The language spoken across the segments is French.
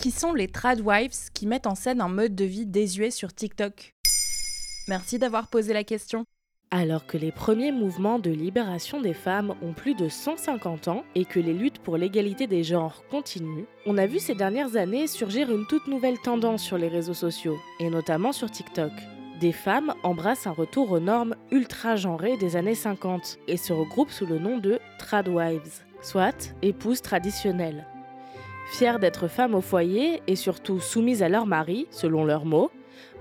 Qui sont les tradwives qui mettent en scène un mode de vie désuet sur TikTok? Merci d'avoir posé la question. Alors que les premiers mouvements de libération des femmes ont plus de 150 ans et que les luttes pour l'égalité des genres continuent, on a vu ces dernières années surgir une toute nouvelle tendance sur les réseaux sociaux, et notamment sur TikTok. Des femmes embrassent un retour aux normes ultra-genrées des années 50 et se regroupent sous le nom de tradwives, soit épouses traditionnelles. Fières d'être femmes au foyer et surtout soumises à leur mari, selon leurs mots,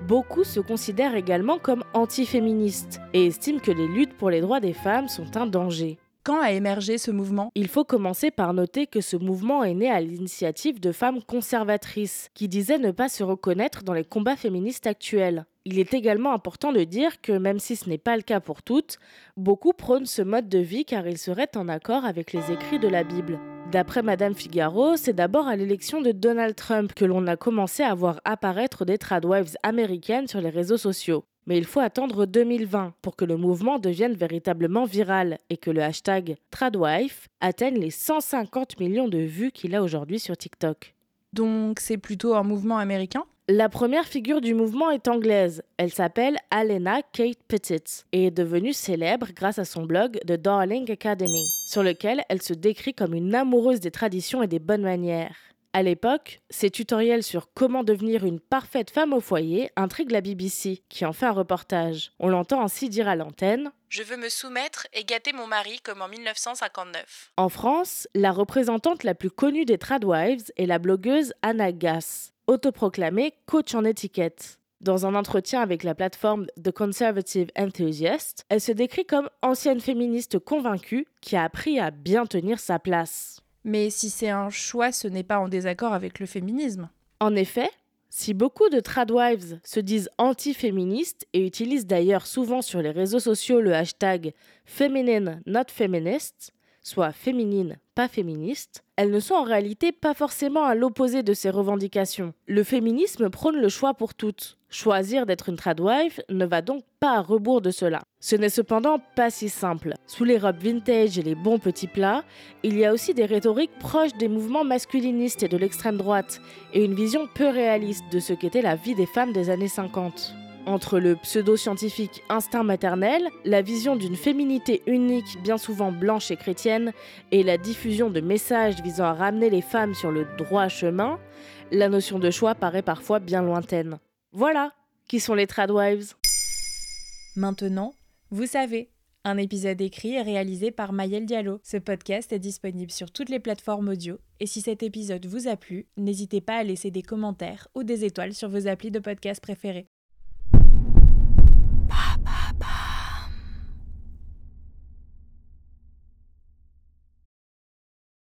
beaucoup se considèrent également comme antiféministes et estiment que les luttes pour les droits des femmes sont un danger. Quand a émergé ce mouvement? Il faut commencer par noter que ce mouvement est né à l'initiative de femmes conservatrices qui disaient ne pas se reconnaître dans les combats féministes actuels. Il est également important de dire que même si ce n'est pas le cas pour toutes, beaucoup prônent ce mode de vie car il serait en accord avec les écrits de la Bible. D'après Madame Figaro, c'est d'abord à l'élection de Donald Trump que l'on a commencé à voir apparaître des tradwives américaines sur les réseaux sociaux. Mais il faut attendre 2020 pour que le mouvement devienne véritablement viral et que le hashtag tradwife atteigne les 150 millions de vues qu'il a aujourd'hui sur TikTok. Donc c'est plutôt un mouvement américain? La première figure du mouvement est anglaise. Elle s'appelle Alena Kate Pettit et est devenue célèbre grâce à son blog The Darling Academy, sur lequel elle se décrit comme une amoureuse des traditions et des bonnes manières. À l'époque, ses tutoriels sur comment devenir une parfaite femme au foyer intriguent la BBC, qui en fait un reportage. On l'entend ainsi dire à l'antenne Je veux me soumettre et gâter mon mari comme en 1959. En France, la représentante la plus connue des tradwives est la blogueuse Anna Gass autoproclamée coach en étiquette. Dans un entretien avec la plateforme The Conservative Enthusiast, elle se décrit comme ancienne féministe convaincue qui a appris à bien tenir sa place. Mais si c'est un choix, ce n'est pas en désaccord avec le féminisme. En effet, si beaucoup de tradwives se disent anti-féministes et utilisent d'ailleurs souvent sur les réseaux sociaux le hashtag feminine not feminist, soit féminine, pas féministe, elles ne sont en réalité pas forcément à l'opposé de ces revendications. Le féminisme prône le choix pour toutes. Choisir d'être une tradwife ne va donc pas à rebours de cela. Ce n'est cependant pas si simple. Sous les robes vintage et les bons petits plats, il y a aussi des rhétoriques proches des mouvements masculinistes et de l'extrême droite, et une vision peu réaliste de ce qu'était la vie des femmes des années 50. Entre le pseudo-scientifique instinct maternel, la vision d'une féminité unique, bien souvent blanche et chrétienne, et la diffusion de messages visant à ramener les femmes sur le droit chemin, la notion de choix paraît parfois bien lointaine. Voilà qui sont les tradwives. Maintenant, vous savez. Un épisode écrit et réalisé par Mayel Diallo. Ce podcast est disponible sur toutes les plateformes audio. Et si cet épisode vous a plu, n'hésitez pas à laisser des commentaires ou des étoiles sur vos applis de podcast préférés.